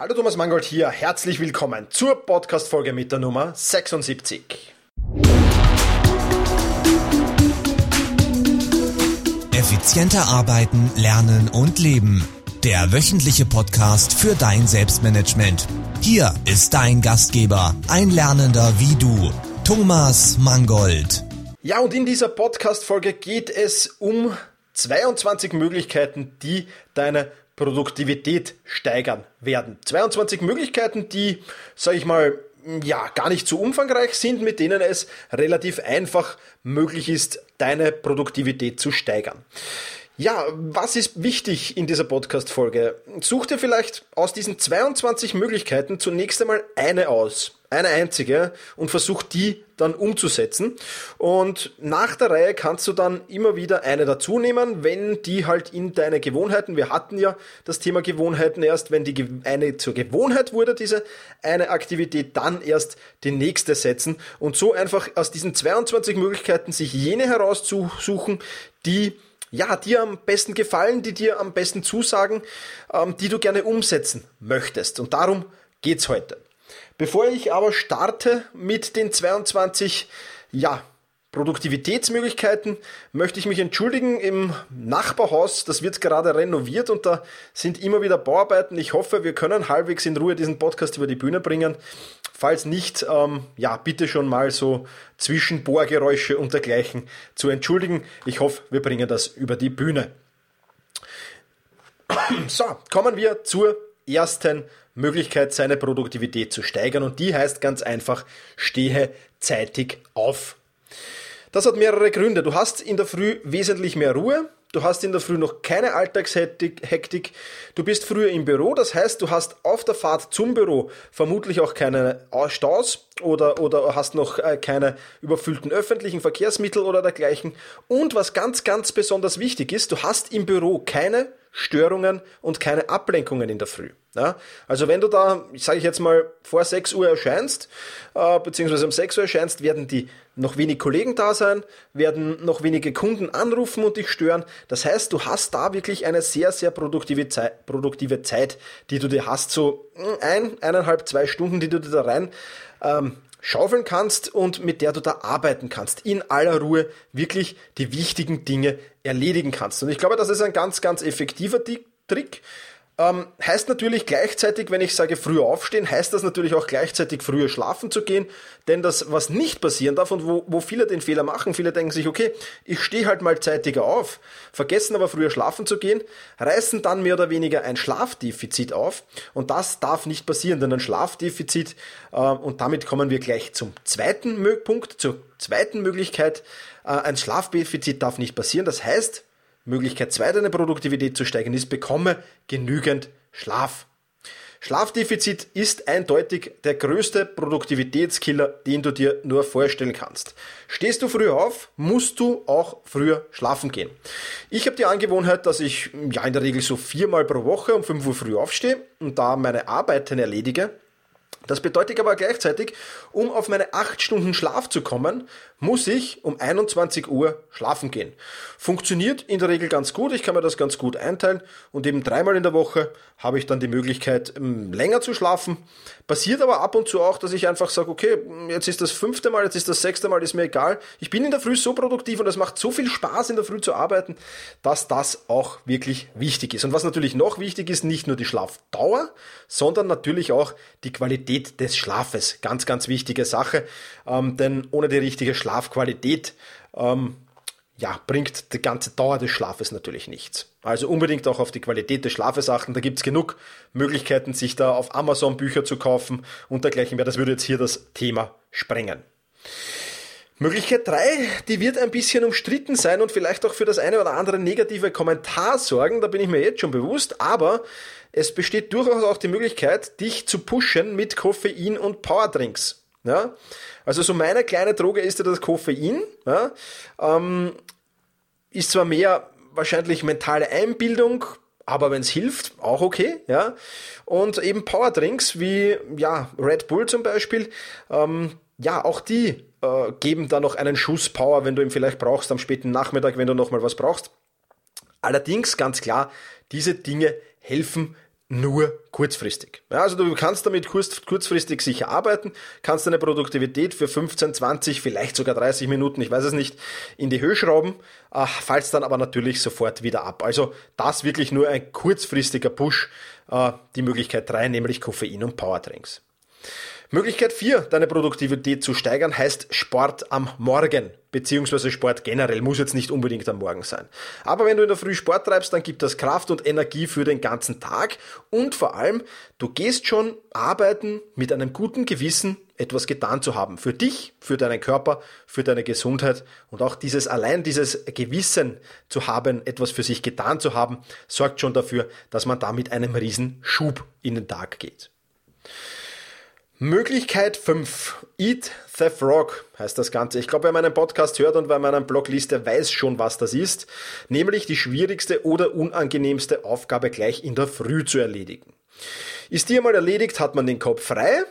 Hallo Thomas Mangold hier, herzlich willkommen zur Podcast-Folge mit der Nummer 76. Effizienter arbeiten, lernen und leben. Der wöchentliche Podcast für dein Selbstmanagement. Hier ist dein Gastgeber, ein Lernender wie du, Thomas Mangold. Ja, und in dieser Podcast-Folge geht es um 22 Möglichkeiten, die deine Produktivität steigern werden. 22 Möglichkeiten, die, sage ich mal, ja, gar nicht zu umfangreich sind, mit denen es relativ einfach möglich ist, deine Produktivität zu steigern. Ja, was ist wichtig in dieser Podcast-Folge? Such dir vielleicht aus diesen 22 Möglichkeiten zunächst einmal eine aus eine einzige und versuch die dann umzusetzen. Und nach der Reihe kannst du dann immer wieder eine dazu nehmen, wenn die halt in deine Gewohnheiten, wir hatten ja das Thema Gewohnheiten erst, wenn die eine zur Gewohnheit wurde, diese eine Aktivität, dann erst die nächste setzen und so einfach aus diesen 22 Möglichkeiten sich jene herauszusuchen, die ja, dir am besten gefallen, die dir am besten zusagen, ähm, die du gerne umsetzen möchtest. Und darum geht's heute. Bevor ich aber starte mit den 22, ja, Produktivitätsmöglichkeiten möchte ich mich entschuldigen im Nachbarhaus. Das wird gerade renoviert und da sind immer wieder Bauarbeiten. Ich hoffe, wir können halbwegs in Ruhe diesen Podcast über die Bühne bringen. Falls nicht, ähm, ja, bitte schon mal so Zwischenbohrgeräusche und dergleichen zu entschuldigen. Ich hoffe, wir bringen das über die Bühne. So, kommen wir zur ersten Möglichkeit, seine Produktivität zu steigern. Und die heißt ganz einfach, stehe zeitig auf. Das hat mehrere Gründe. Du hast in der Früh wesentlich mehr Ruhe. Du hast in der Früh noch keine Alltagshektik. Du bist früher im Büro. Das heißt, du hast auf der Fahrt zum Büro vermutlich auch keine Staus oder, oder hast noch äh, keine überfüllten öffentlichen Verkehrsmittel oder dergleichen. Und was ganz, ganz besonders wichtig ist, du hast im Büro keine Störungen und keine Ablenkungen in der Früh. Ja? Also wenn du da, sage ich jetzt mal, vor 6 Uhr erscheinst, äh, beziehungsweise um 6 Uhr erscheinst, werden die noch wenig Kollegen da sein, werden noch wenige Kunden anrufen und dich stören. Das heißt, du hast da wirklich eine sehr, sehr produktive Zeit, produktive Zeit die du dir hast, so ein, eineinhalb, zwei Stunden, die du dir da rein ähm, schaufeln kannst und mit der du da arbeiten kannst. In aller Ruhe wirklich die wichtigen Dinge erledigen kannst. Und ich glaube, das ist ein ganz, ganz effektiver Trick. Ähm, heißt natürlich gleichzeitig, wenn ich sage früher aufstehen, heißt das natürlich auch gleichzeitig früher schlafen zu gehen. Denn das, was nicht passieren darf und wo, wo viele den Fehler machen, viele denken sich, okay, ich stehe halt mal zeitiger auf, vergessen aber früher schlafen zu gehen, reißen dann mehr oder weniger ein Schlafdefizit auf. Und das darf nicht passieren, denn ein Schlafdefizit, äh, und damit kommen wir gleich zum zweiten Punkt, zur zweiten Möglichkeit, äh, ein Schlafdefizit darf nicht passieren. Das heißt, Möglichkeit 2, deine Produktivität zu steigern, ist, bekomme genügend Schlaf. Schlafdefizit ist eindeutig der größte Produktivitätskiller, den du dir nur vorstellen kannst. Stehst du früher auf, musst du auch früher schlafen gehen. Ich habe die Angewohnheit, dass ich ja in der Regel so viermal pro Woche um 5 Uhr früh aufstehe und da meine Arbeiten erledige. Das bedeutet aber gleichzeitig, um auf meine 8 Stunden Schlaf zu kommen, muss ich um 21 Uhr schlafen gehen. Funktioniert in der Regel ganz gut, ich kann mir das ganz gut einteilen und eben dreimal in der Woche habe ich dann die Möglichkeit, ähm, länger zu schlafen. Passiert aber ab und zu auch, dass ich einfach sage, okay, jetzt ist das fünfte Mal, jetzt ist das sechste Mal, ist mir egal. Ich bin in der Früh so produktiv und es macht so viel Spaß, in der Früh zu arbeiten, dass das auch wirklich wichtig ist. Und was natürlich noch wichtig ist, nicht nur die Schlafdauer, sondern natürlich auch die Qualität des Schlafes. Ganz, ganz wichtige Sache, ähm, denn ohne die richtige Schlaf Schlafqualität ähm, ja, bringt die ganze Dauer des Schlafes natürlich nichts. Also unbedingt auch auf die Qualität des Schlafes achten. Da gibt es genug Möglichkeiten, sich da auf Amazon Bücher zu kaufen und dergleichen mehr. Das würde jetzt hier das Thema sprengen. Möglichkeit 3, die wird ein bisschen umstritten sein und vielleicht auch für das eine oder andere negative Kommentar sorgen, da bin ich mir jetzt schon bewusst, aber es besteht durchaus auch die Möglichkeit, dich zu pushen mit Koffein und Powerdrinks. Ja? Also so meine kleine Droge ist ja das Koffein. Ja? Ähm, ist zwar mehr wahrscheinlich mentale Einbildung, aber wenn es hilft, auch okay, ja. Und eben Powerdrinks wie ja Red Bull zum Beispiel, ähm, ja auch die äh, geben da noch einen Schuss Power, wenn du ihn vielleicht brauchst am späten Nachmittag, wenn du noch mal was brauchst. Allerdings ganz klar, diese Dinge helfen nur kurzfristig. Ja, also du kannst damit kurz, kurzfristig sicher arbeiten, kannst deine Produktivität für 15, 20, vielleicht sogar 30 Minuten, ich weiß es nicht, in die Höhe schrauben, äh, fallst dann aber natürlich sofort wieder ab. Also das wirklich nur ein kurzfristiger Push, äh, die Möglichkeit 3, nämlich Koffein und Powertrinks. Möglichkeit 4, deine Produktivität zu steigern, heißt Sport am Morgen, beziehungsweise Sport generell, muss jetzt nicht unbedingt am Morgen sein. Aber wenn du in der Früh Sport treibst, dann gibt das Kraft und Energie für den ganzen Tag und vor allem, du gehst schon arbeiten mit einem guten Gewissen, etwas getan zu haben. Für dich, für deinen Körper, für deine Gesundheit und auch dieses allein dieses Gewissen zu haben, etwas für sich getan zu haben, sorgt schon dafür, dass man da mit einem riesen Schub in den Tag geht. Möglichkeit 5. Eat the Frog heißt das Ganze. Ich glaube, wer meinen Podcast hört und wer meinen Blog liest, der weiß schon, was das ist. Nämlich die schwierigste oder unangenehmste Aufgabe gleich in der Früh zu erledigen. Ist die einmal erledigt, hat man den Kopf frei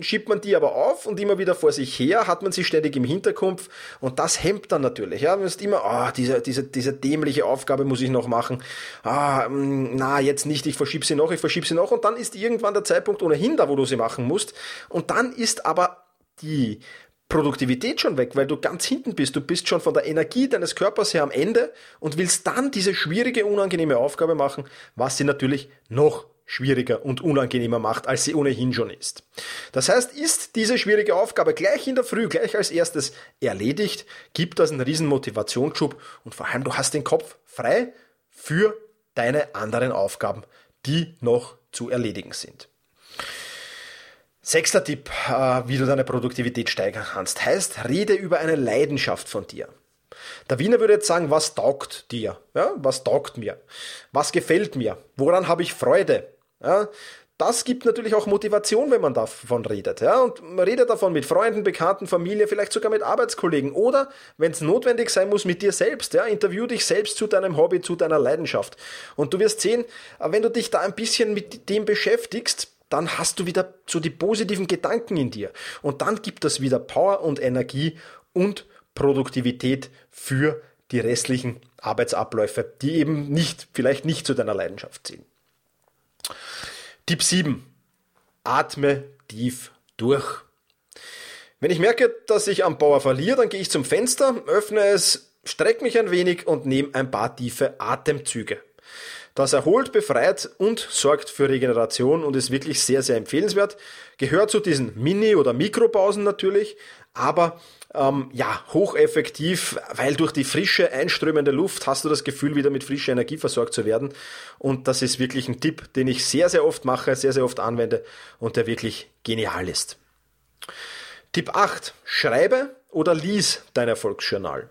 schiebt man die aber auf und immer wieder vor sich her, hat man sie ständig im Hinterkopf und das hemmt dann natürlich. Ja, man ist immer, ah, oh, diese, diese, diese dämliche Aufgabe muss ich noch machen. Ah, mm, na, jetzt nicht, ich verschiebe sie noch, ich verschiebe sie noch und dann ist irgendwann der Zeitpunkt ohnehin da, wo du sie machen musst und dann ist aber die Produktivität schon weg, weil du ganz hinten bist. Du bist schon von der Energie deines Körpers her am Ende und willst dann diese schwierige, unangenehme Aufgabe machen, was sie natürlich noch schwieriger und unangenehmer macht, als sie ohnehin schon ist. Das heißt, ist diese schwierige Aufgabe gleich in der Früh, gleich als erstes erledigt, gibt das einen riesen Motivationsschub und vor allem du hast den Kopf frei für deine anderen Aufgaben, die noch zu erledigen sind. Sechster Tipp, äh, wie du deine Produktivität steigern kannst, heißt, rede über eine Leidenschaft von dir. Der Wiener würde jetzt sagen, was taugt dir? Ja, was taugt mir? Was gefällt mir? Woran habe ich Freude? Ja, das gibt natürlich auch Motivation, wenn man davon redet. Ja? Und man redet davon mit Freunden, Bekannten, Familie, vielleicht sogar mit Arbeitskollegen oder, wenn es notwendig sein muss, mit dir selbst. Ja? Interview dich selbst zu deinem Hobby, zu deiner Leidenschaft. Und du wirst sehen, wenn du dich da ein bisschen mit dem beschäftigst, dann hast du wieder so die positiven Gedanken in dir. Und dann gibt das wieder Power und Energie und Produktivität für die restlichen Arbeitsabläufe, die eben nicht, vielleicht nicht zu deiner Leidenschaft ziehen. Tipp 7. Atme tief durch. Wenn ich merke, dass ich am Bauer verliere, dann gehe ich zum Fenster, öffne es, strecke mich ein wenig und nehme ein paar tiefe Atemzüge. Das erholt, befreit und sorgt für Regeneration und ist wirklich sehr, sehr empfehlenswert. Gehört zu diesen Mini- oder Mikropausen natürlich, aber ähm, ja, hocheffektiv, weil durch die frische, einströmende Luft hast du das Gefühl, wieder mit frischer Energie versorgt zu werden. Und das ist wirklich ein Tipp, den ich sehr, sehr oft mache, sehr, sehr oft anwende und der wirklich genial ist. Tipp 8. Schreibe oder lies dein Erfolgsjournal.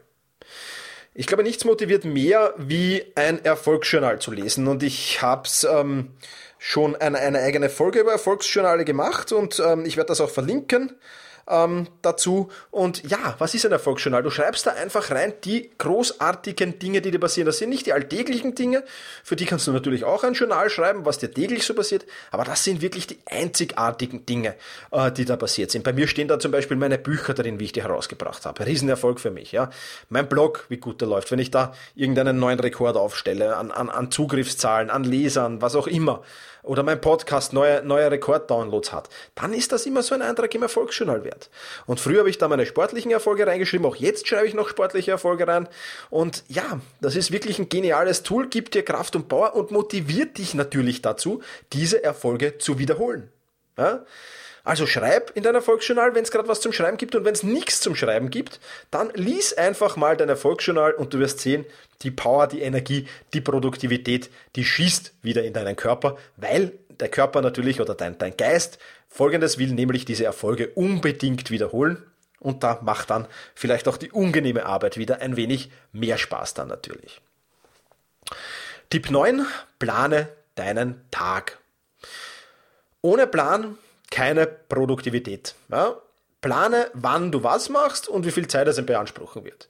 Ich glaube, nichts motiviert mehr, wie ein Erfolgsjournal zu lesen. Und ich habe es ähm, schon eine, eine eigene Folge über Erfolgsjournale gemacht und ähm, ich werde das auch verlinken ähm, dazu. Und ja, was ist ein Erfolgsjournal? Du schreibst da einfach rein die großartigen Dinge, die dir passieren. Das sind nicht die alltäglichen Dinge, für die kannst du natürlich auch ein Journal schreiben, was dir täglich so passiert, aber das sind wirklich die einzigartigen Dinge, äh, die da passiert sind. Bei mir stehen da zum Beispiel meine Bücher drin, wie ich die herausgebracht habe. Riesenerfolg für mich, ja. Mein Blog, wie gut der läuft, wenn ich da irgendeinen neuen Rekord aufstelle, an, an, an Zugriffszahlen, an Lesern, was auch immer oder mein Podcast neue, neue Rekorddownloads hat, dann ist das immer so ein Eintrag im Erfolgsjournal wert. Und früher habe ich da meine sportlichen Erfolge reingeschrieben, auch jetzt schreibe ich noch sportliche Erfolge rein. Und ja, das ist wirklich ein geniales Tool, gibt dir Kraft und Power und motiviert dich natürlich dazu, diese Erfolge zu wiederholen. Ja? Also schreib in dein Erfolgsjournal, wenn es gerade was zum Schreiben gibt und wenn es nichts zum Schreiben gibt, dann lies einfach mal dein Erfolgsjournal und du wirst sehen, die Power, die Energie, die Produktivität, die schießt wieder in deinen Körper, weil der Körper natürlich oder dein, dein Geist folgendes will, nämlich diese Erfolge unbedingt wiederholen und da macht dann vielleicht auch die unangenehme Arbeit wieder ein wenig mehr Spaß dann natürlich. Tipp 9, plane deinen Tag. Ohne Plan keine Produktivität. Ja? Plane, wann du was machst und wie viel Zeit es beanspruchen wird.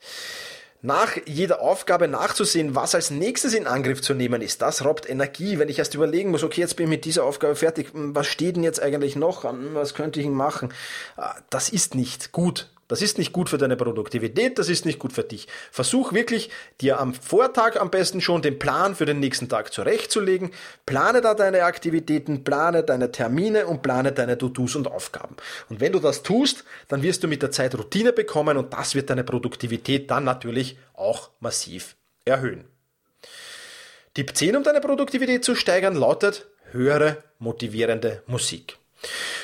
Nach jeder Aufgabe nachzusehen, was als nächstes in Angriff zu nehmen ist, das raubt Energie. Wenn ich erst überlegen muss, okay, jetzt bin ich mit dieser Aufgabe fertig, was steht denn jetzt eigentlich noch an, was könnte ich machen? Ah, das ist nicht gut. Das ist nicht gut für deine Produktivität, das ist nicht gut für dich. Versuch wirklich, dir am Vortag am besten schon den Plan für den nächsten Tag zurechtzulegen. Plane da deine Aktivitäten, plane deine Termine und plane deine To-Dos und Aufgaben. Und wenn du das tust, dann wirst du mit der Zeit Routine bekommen und das wird deine Produktivität dann natürlich auch massiv erhöhen. Tipp 10, um deine Produktivität zu steigern, lautet, höre motivierende Musik.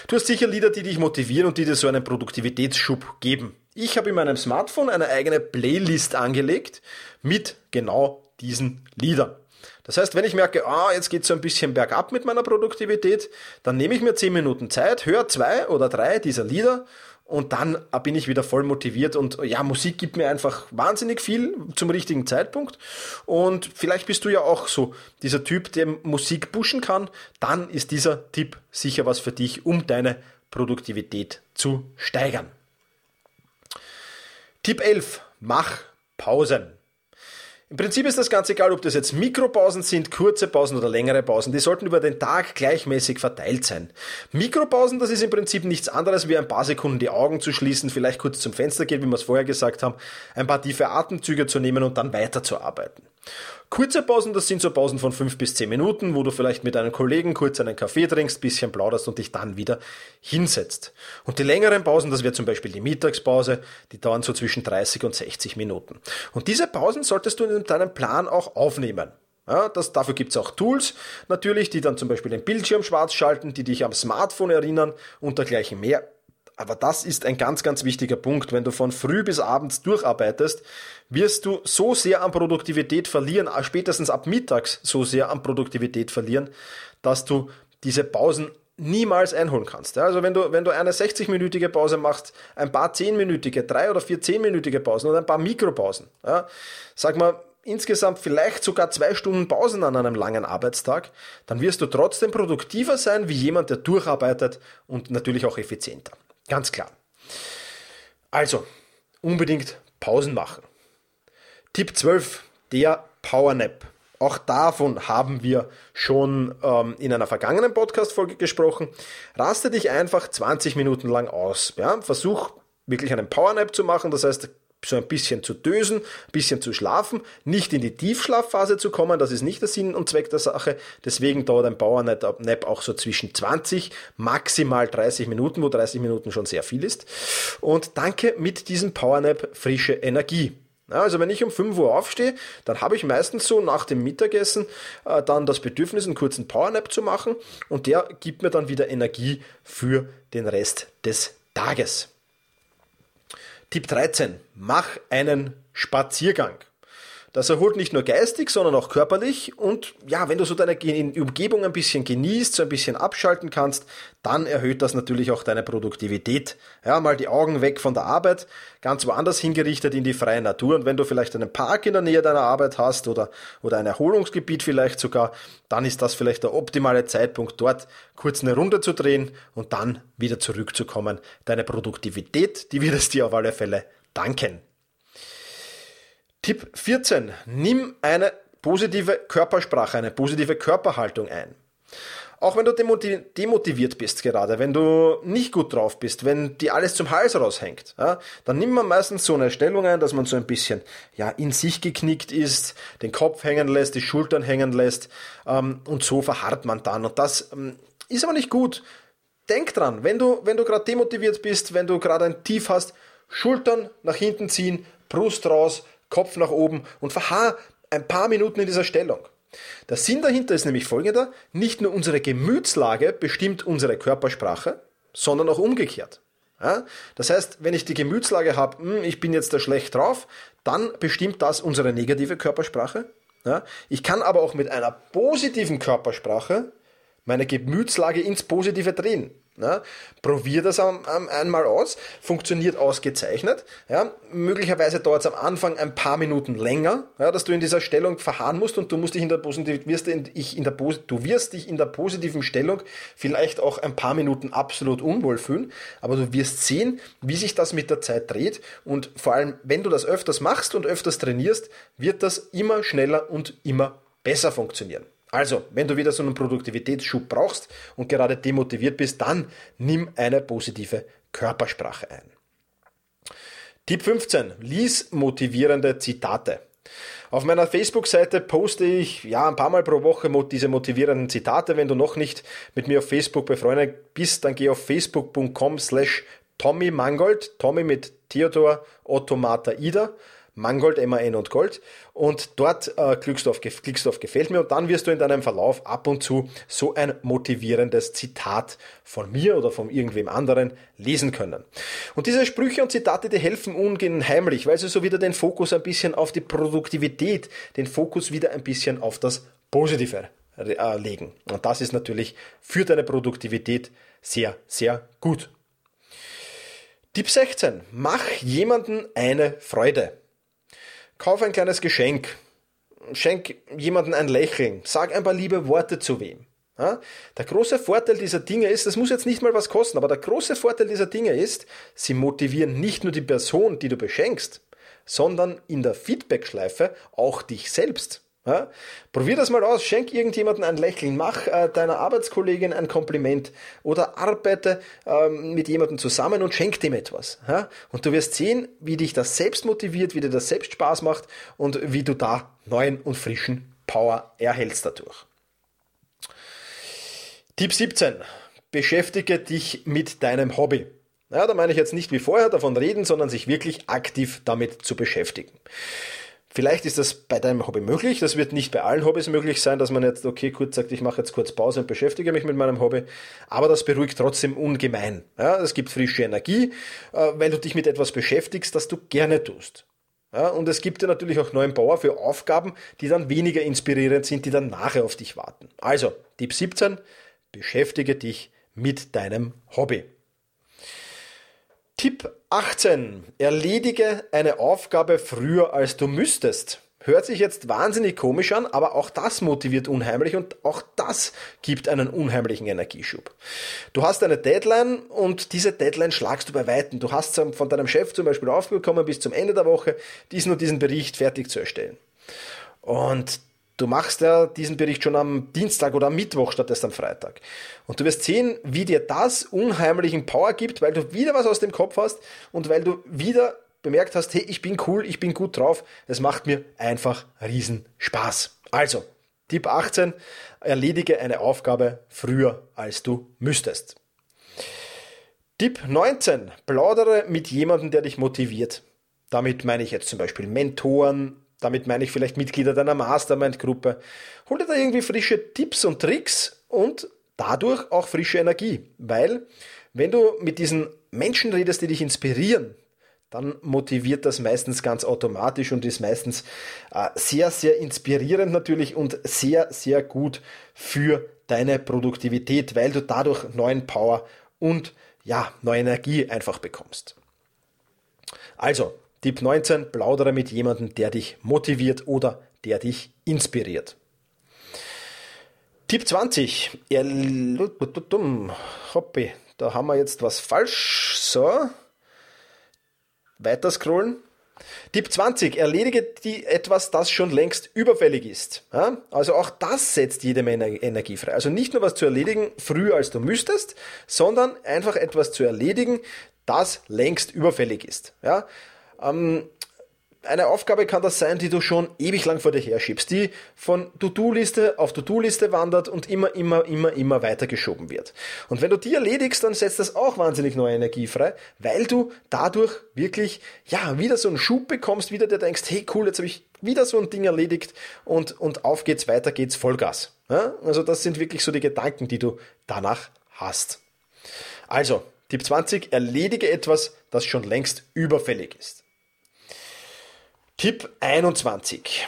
Du hast sicher Lieder, die dich motivieren und die dir so einen Produktivitätsschub geben. Ich habe in meinem Smartphone eine eigene Playlist angelegt mit genau diesen Liedern. Das heißt, wenn ich merke, ah, jetzt geht so ein bisschen bergab mit meiner Produktivität, dann nehme ich mir 10 Minuten Zeit, höre zwei oder drei dieser Lieder und dann bin ich wieder voll motiviert und ja, Musik gibt mir einfach wahnsinnig viel zum richtigen Zeitpunkt und vielleicht bist du ja auch so dieser Typ, der Musik pushen kann, dann ist dieser Tipp sicher was für dich, um deine Produktivität zu steigern. Tipp 11. Mach Pausen. Im Prinzip ist das ganz egal, ob das jetzt Mikropausen sind, kurze Pausen oder längere Pausen. Die sollten über den Tag gleichmäßig verteilt sein. Mikropausen, das ist im Prinzip nichts anderes wie ein paar Sekunden die Augen zu schließen, vielleicht kurz zum Fenster gehen, wie wir es vorher gesagt haben, ein paar tiefe Atemzüge zu nehmen und dann weiterzuarbeiten. Kurze Pausen, das sind so Pausen von fünf bis zehn Minuten, wo du vielleicht mit einem Kollegen kurz einen Kaffee trinkst, bisschen plauderst und dich dann wieder hinsetzt. Und die längeren Pausen, das wäre zum Beispiel die Mittagspause, die dauern so zwischen 30 und 60 Minuten. Und diese Pausen solltest du in deinem Plan auch aufnehmen. Ja, das, dafür gibt's auch Tools natürlich, die dann zum Beispiel den Bildschirm schwarz schalten, die dich am Smartphone erinnern und dergleichen mehr. Aber das ist ein ganz, ganz wichtiger Punkt. Wenn du von früh bis abends durcharbeitest, wirst du so sehr an Produktivität verlieren, äh, spätestens ab mittags so sehr an Produktivität verlieren, dass du diese Pausen niemals einholen kannst. Also wenn du, wenn du eine 60-minütige Pause machst, ein paar 10-minütige, drei oder vier 10-minütige Pausen oder ein paar Mikropausen, ja, sag mal, insgesamt vielleicht sogar zwei Stunden Pausen an einem langen Arbeitstag, dann wirst du trotzdem produktiver sein wie jemand, der durcharbeitet und natürlich auch effizienter. Ganz klar. Also, unbedingt Pausen machen. Tipp 12, der Powernap. Auch davon haben wir schon ähm, in einer vergangenen Podcast-Folge gesprochen. Raste dich einfach 20 Minuten lang aus. Ja? Versuch wirklich einen Powernap zu machen. Das heißt, so ein bisschen zu dösen, ein bisschen zu schlafen, nicht in die Tiefschlafphase zu kommen, das ist nicht der Sinn und Zweck der Sache. Deswegen dauert ein Powernap auch so zwischen 20, maximal 30 Minuten, wo 30 Minuten schon sehr viel ist. Und danke mit diesem Powernap frische Energie. Also wenn ich um 5 Uhr aufstehe, dann habe ich meistens so nach dem Mittagessen äh, dann das Bedürfnis, einen kurzen Powernap zu machen und der gibt mir dann wieder Energie für den Rest des Tages. Tipp 13. Mach einen Spaziergang. Das erholt nicht nur geistig, sondern auch körperlich. Und ja, wenn du so deine Umgebung ein bisschen genießt, so ein bisschen abschalten kannst, dann erhöht das natürlich auch deine Produktivität. Ja, mal die Augen weg von der Arbeit, ganz woanders hingerichtet in die freie Natur. Und wenn du vielleicht einen Park in der Nähe deiner Arbeit hast oder, oder ein Erholungsgebiet vielleicht sogar, dann ist das vielleicht der optimale Zeitpunkt, dort kurz eine Runde zu drehen und dann wieder zurückzukommen. Deine Produktivität, die wird es dir auf alle Fälle danken. Tipp 14. Nimm eine positive Körpersprache, eine positive Körperhaltung ein. Auch wenn du demotiviert bist gerade, wenn du nicht gut drauf bist, wenn dir alles zum Hals raushängt, ja, dann nimmt man meistens so eine Stellung ein, dass man so ein bisschen ja, in sich geknickt ist, den Kopf hängen lässt, die Schultern hängen lässt ähm, und so verharrt man dann. Und das ähm, ist aber nicht gut. Denk dran, wenn du, wenn du gerade demotiviert bist, wenn du gerade ein Tief hast, Schultern nach hinten ziehen, Brust raus, Kopf nach oben und verharr ein paar Minuten in dieser Stellung. Der Sinn dahinter ist nämlich folgender, nicht nur unsere Gemütslage bestimmt unsere Körpersprache, sondern auch umgekehrt. Ja? Das heißt, wenn ich die Gemütslage habe, hm, ich bin jetzt da schlecht drauf, dann bestimmt das unsere negative Körpersprache. Ja? Ich kann aber auch mit einer positiven Körpersprache meine Gemütslage ins Positive drehen. Ja, probier das einmal aus, funktioniert ausgezeichnet. Ja, möglicherweise dauert es am Anfang ein paar Minuten länger, ja, dass du in dieser Stellung verharren musst und du musst dich in der wirst in, ich in der, du wirst dich in der positiven Stellung vielleicht auch ein paar Minuten absolut unwohl fühlen, aber du wirst sehen, wie sich das mit der Zeit dreht. Und vor allem, wenn du das öfters machst und öfters trainierst, wird das immer schneller und immer besser funktionieren. Also, wenn du wieder so einen Produktivitätsschub brauchst und gerade demotiviert bist, dann nimm eine positive Körpersprache ein. Tipp 15. Lies motivierende Zitate. Auf meiner Facebook-Seite poste ich ja ein paar Mal pro Woche diese motivierenden Zitate. Wenn du noch nicht mit mir auf Facebook befreundet bist, dann geh auf facebook.com slash Tommy Mangold, Tommy mit Theodor Otto Martha Ida Mangold, MAN und Gold. Und dort äh, klickst, du auf, Gefällt mir und dann wirst du in deinem Verlauf ab und zu so ein motivierendes Zitat von mir oder von irgendwem anderen lesen können. Und diese Sprüche und Zitate, die helfen unheimlich, weil sie so wieder den Fokus ein bisschen auf die Produktivität, den Fokus wieder ein bisschen auf das Positive äh, legen. Und das ist natürlich für deine Produktivität sehr, sehr gut. Tipp 16. Mach jemanden eine Freude. Kauf ein kleines Geschenk. Schenk jemanden ein Lächeln. Sag ein paar liebe Worte zu wem. Ja? Der große Vorteil dieser Dinge ist, das muss jetzt nicht mal was kosten, aber der große Vorteil dieser Dinge ist, sie motivieren nicht nur die Person, die du beschenkst, sondern in der Feedbackschleife auch dich selbst. Ja? Probier das mal aus, schenk irgendjemandem ein Lächeln, mach äh, deiner Arbeitskollegin ein Kompliment oder arbeite ähm, mit jemandem zusammen und schenk dem etwas. Ja? Und du wirst sehen, wie dich das selbst motiviert, wie dir das selbst Spaß macht und wie du da neuen und frischen Power erhältst dadurch. Tipp 17. Beschäftige dich mit deinem Hobby. Ja, da meine ich jetzt nicht wie vorher davon reden, sondern sich wirklich aktiv damit zu beschäftigen. Vielleicht ist das bei deinem Hobby möglich. Das wird nicht bei allen Hobbys möglich sein, dass man jetzt, okay, kurz sagt, ich mache jetzt kurz Pause und beschäftige mich mit meinem Hobby. Aber das beruhigt trotzdem ungemein. Ja, es gibt frische Energie, äh, weil du dich mit etwas beschäftigst, das du gerne tust. Ja, und es gibt dir natürlich auch neuen Power für Aufgaben, die dann weniger inspirierend sind, die dann nachher auf dich warten. Also, Tipp 17, beschäftige dich mit deinem Hobby. Tipp 18. Erledige eine Aufgabe früher als du müsstest. Hört sich jetzt wahnsinnig komisch an, aber auch das motiviert unheimlich und auch das gibt einen unheimlichen Energieschub. Du hast eine Deadline und diese Deadline schlagst du bei Weitem. Du hast von deinem Chef zum Beispiel aufgekommen, bis zum Ende der Woche diesen und diesen Bericht fertig zu erstellen. Und Du machst ja diesen Bericht schon am Dienstag oder am Mittwoch statt erst am Freitag. Und du wirst sehen, wie dir das unheimlichen Power gibt, weil du wieder was aus dem Kopf hast und weil du wieder bemerkt hast, hey, ich bin cool, ich bin gut drauf. Es macht mir einfach riesen Spaß. Also, Tipp 18, erledige eine Aufgabe früher, als du müsstest. Tipp 19, plaudere mit jemandem, der dich motiviert. Damit meine ich jetzt zum Beispiel Mentoren, damit meine ich vielleicht Mitglieder deiner Mastermind-Gruppe. Hol dir da irgendwie frische Tipps und Tricks und dadurch auch frische Energie. Weil, wenn du mit diesen Menschen redest, die dich inspirieren, dann motiviert das meistens ganz automatisch und ist meistens äh, sehr, sehr inspirierend natürlich und sehr, sehr gut für deine Produktivität, weil du dadurch neuen Power und ja, neue Energie einfach bekommst. Also, Tipp 19, plaudere mit jemandem, der dich motiviert oder der dich inspiriert. Tipp 20, Hoppi, da haben wir jetzt was falsch. So, weiter scrollen. Tipp 20, erledige die etwas, das schon längst überfällig ist. Also auch das setzt jede Menge Energie frei. Also nicht nur was zu erledigen, früher als du müsstest, sondern einfach etwas zu erledigen, das längst überfällig ist. Ja? Ähm, eine Aufgabe kann das sein, die du schon ewig lang vor dir herschiebst, die von To-Do-Liste auf To-Do-Liste wandert und immer, immer, immer, immer weiter geschoben wird. Und wenn du die erledigst, dann setzt das auch wahnsinnig neue Energie frei, weil du dadurch wirklich, ja, wieder so einen Schub bekommst, wieder dir denkst, hey cool, jetzt habe ich wieder so ein Ding erledigt und, und auf geht's, weiter geht's, Vollgas. Ja? Also das sind wirklich so die Gedanken, die du danach hast. Also, Tipp 20, erledige etwas, das schon längst überfällig ist. Tipp 21.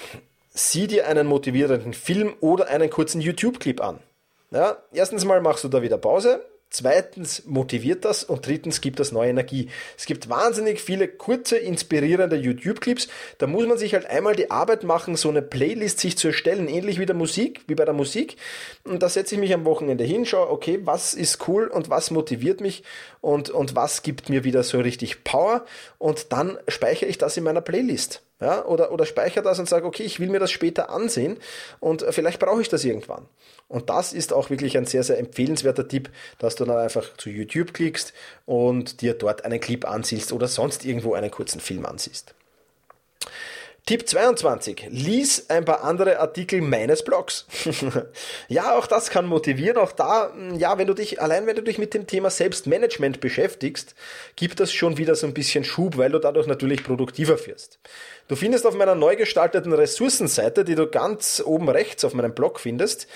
Sieh dir einen motivierenden Film oder einen kurzen YouTube-Clip an. Ja, erstens mal machst du da wieder Pause, Zweitens motiviert das und drittens gibt das neue Energie. Es gibt wahnsinnig viele kurze, inspirierende YouTube-Clips. Da muss man sich halt einmal die Arbeit machen, so eine Playlist sich zu erstellen, ähnlich wie der Musik, wie bei der Musik. Und da setze ich mich am Wochenende hin, schaue, okay, was ist cool und was motiviert mich und, und was gibt mir wieder so richtig Power und dann speichere ich das in meiner Playlist. Ja, oder, oder speichere das und sage, okay, ich will mir das später ansehen und vielleicht brauche ich das irgendwann. Und das ist auch wirklich ein sehr, sehr empfehlenswerter Tipp, dass du dann einfach zu YouTube klickst und dir dort einen Clip ansiehst oder sonst irgendwo einen kurzen Film ansiehst. Tipp 22. Lies ein paar andere Artikel meines Blogs. ja, auch das kann motivieren. Auch da, ja, wenn du dich, allein wenn du dich mit dem Thema Selbstmanagement beschäftigst, gibt das schon wieder so ein bisschen Schub, weil du dadurch natürlich produktiver wirst. Du findest auf meiner neu gestalteten Ressourcenseite, die du ganz oben rechts auf meinem Blog findest,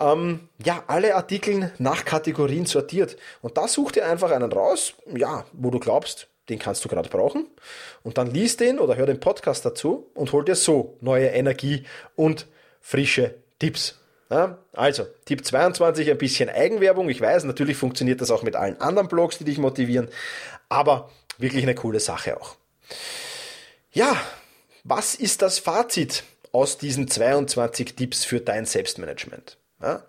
ähm, ja, alle Artikel nach Kategorien sortiert. Und da such dir einfach einen raus, ja, wo du glaubst, den kannst du gerade brauchen. Und dann liest den oder hör den Podcast dazu und hol dir so neue Energie und frische Tipps. Ja, also, Tipp 22, ein bisschen Eigenwerbung. Ich weiß, natürlich funktioniert das auch mit allen anderen Blogs, die dich motivieren, aber wirklich eine coole Sache auch. Ja, was ist das Fazit aus diesen 22 Tipps für dein Selbstmanagement? Ja,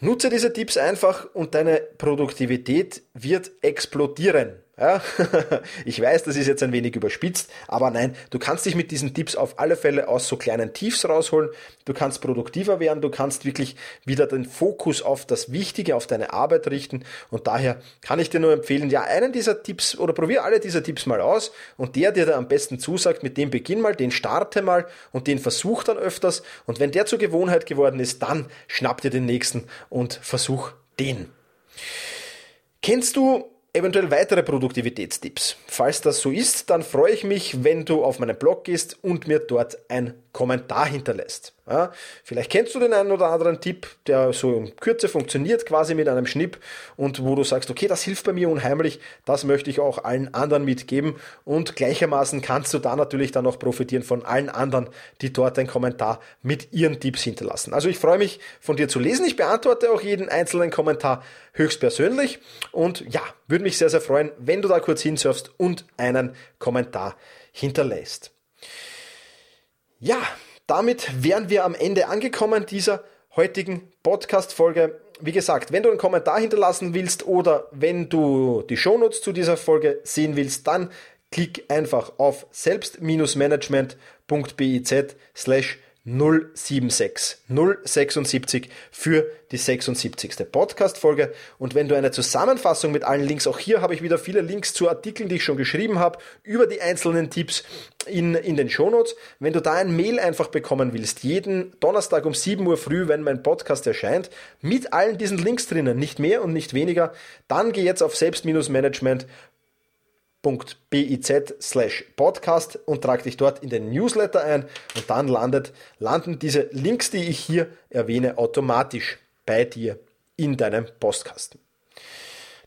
nutze diese Tipps einfach und deine Produktivität wird explodieren. Ja, ich weiß, das ist jetzt ein wenig überspitzt, aber nein, du kannst dich mit diesen Tipps auf alle Fälle aus so kleinen Tiefs rausholen. Du kannst produktiver werden, du kannst wirklich wieder den Fokus auf das Wichtige, auf deine Arbeit richten. Und daher kann ich dir nur empfehlen, ja, einen dieser Tipps oder probier alle dieser Tipps mal aus und der, der dir am besten zusagt, mit dem beginn mal, den starte mal und den versuch dann öfters. Und wenn der zur Gewohnheit geworden ist, dann schnapp dir den nächsten und versuch den. Kennst du eventuell weitere Produktivitätstipps. Falls das so ist, dann freue ich mich, wenn du auf meinen Blog gehst und mir dort ein Kommentar hinterlässt. Ja, vielleicht kennst du den einen oder anderen Tipp, der so in Kürze funktioniert, quasi mit einem Schnipp und wo du sagst, okay, das hilft bei mir unheimlich, das möchte ich auch allen anderen mitgeben und gleichermaßen kannst du da natürlich dann auch profitieren von allen anderen, die dort einen Kommentar mit ihren Tipps hinterlassen. Also ich freue mich von dir zu lesen, ich beantworte auch jeden einzelnen Kommentar höchstpersönlich und ja, würde mich sehr, sehr freuen, wenn du da kurz hinsurfst und einen Kommentar hinterlässt. Ja, damit wären wir am Ende angekommen dieser heutigen Podcast-Folge. Wie gesagt, wenn du einen Kommentar hinterlassen willst oder wenn du die Shownotes zu dieser Folge sehen willst, dann klick einfach auf selbst-management.biz slash 076 076 für die 76. Podcast-Folge. Und wenn du eine Zusammenfassung mit allen Links, auch hier habe ich wieder viele Links zu Artikeln, die ich schon geschrieben habe, über die einzelnen Tipps in, in den Shownotes. Wenn du da ein Mail einfach bekommen willst, jeden Donnerstag um 7 Uhr früh, wenn mein Podcast erscheint, mit allen diesen Links drinnen, nicht mehr und nicht weniger, dann geh jetzt auf selbst-management biz slash podcast und trag dich dort in den Newsletter ein und dann landet, landen diese Links, die ich hier erwähne, automatisch bei dir in deinem Postkasten.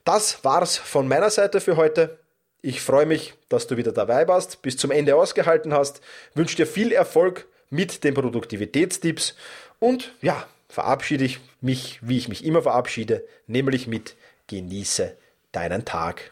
Das war's von meiner Seite für heute. Ich freue mich, dass du wieder dabei warst, bis zum Ende ausgehalten hast, wünsche dir viel Erfolg mit den Produktivitätstipps und ja, verabschiede ich mich, wie ich mich immer verabschiede, nämlich mit genieße deinen Tag.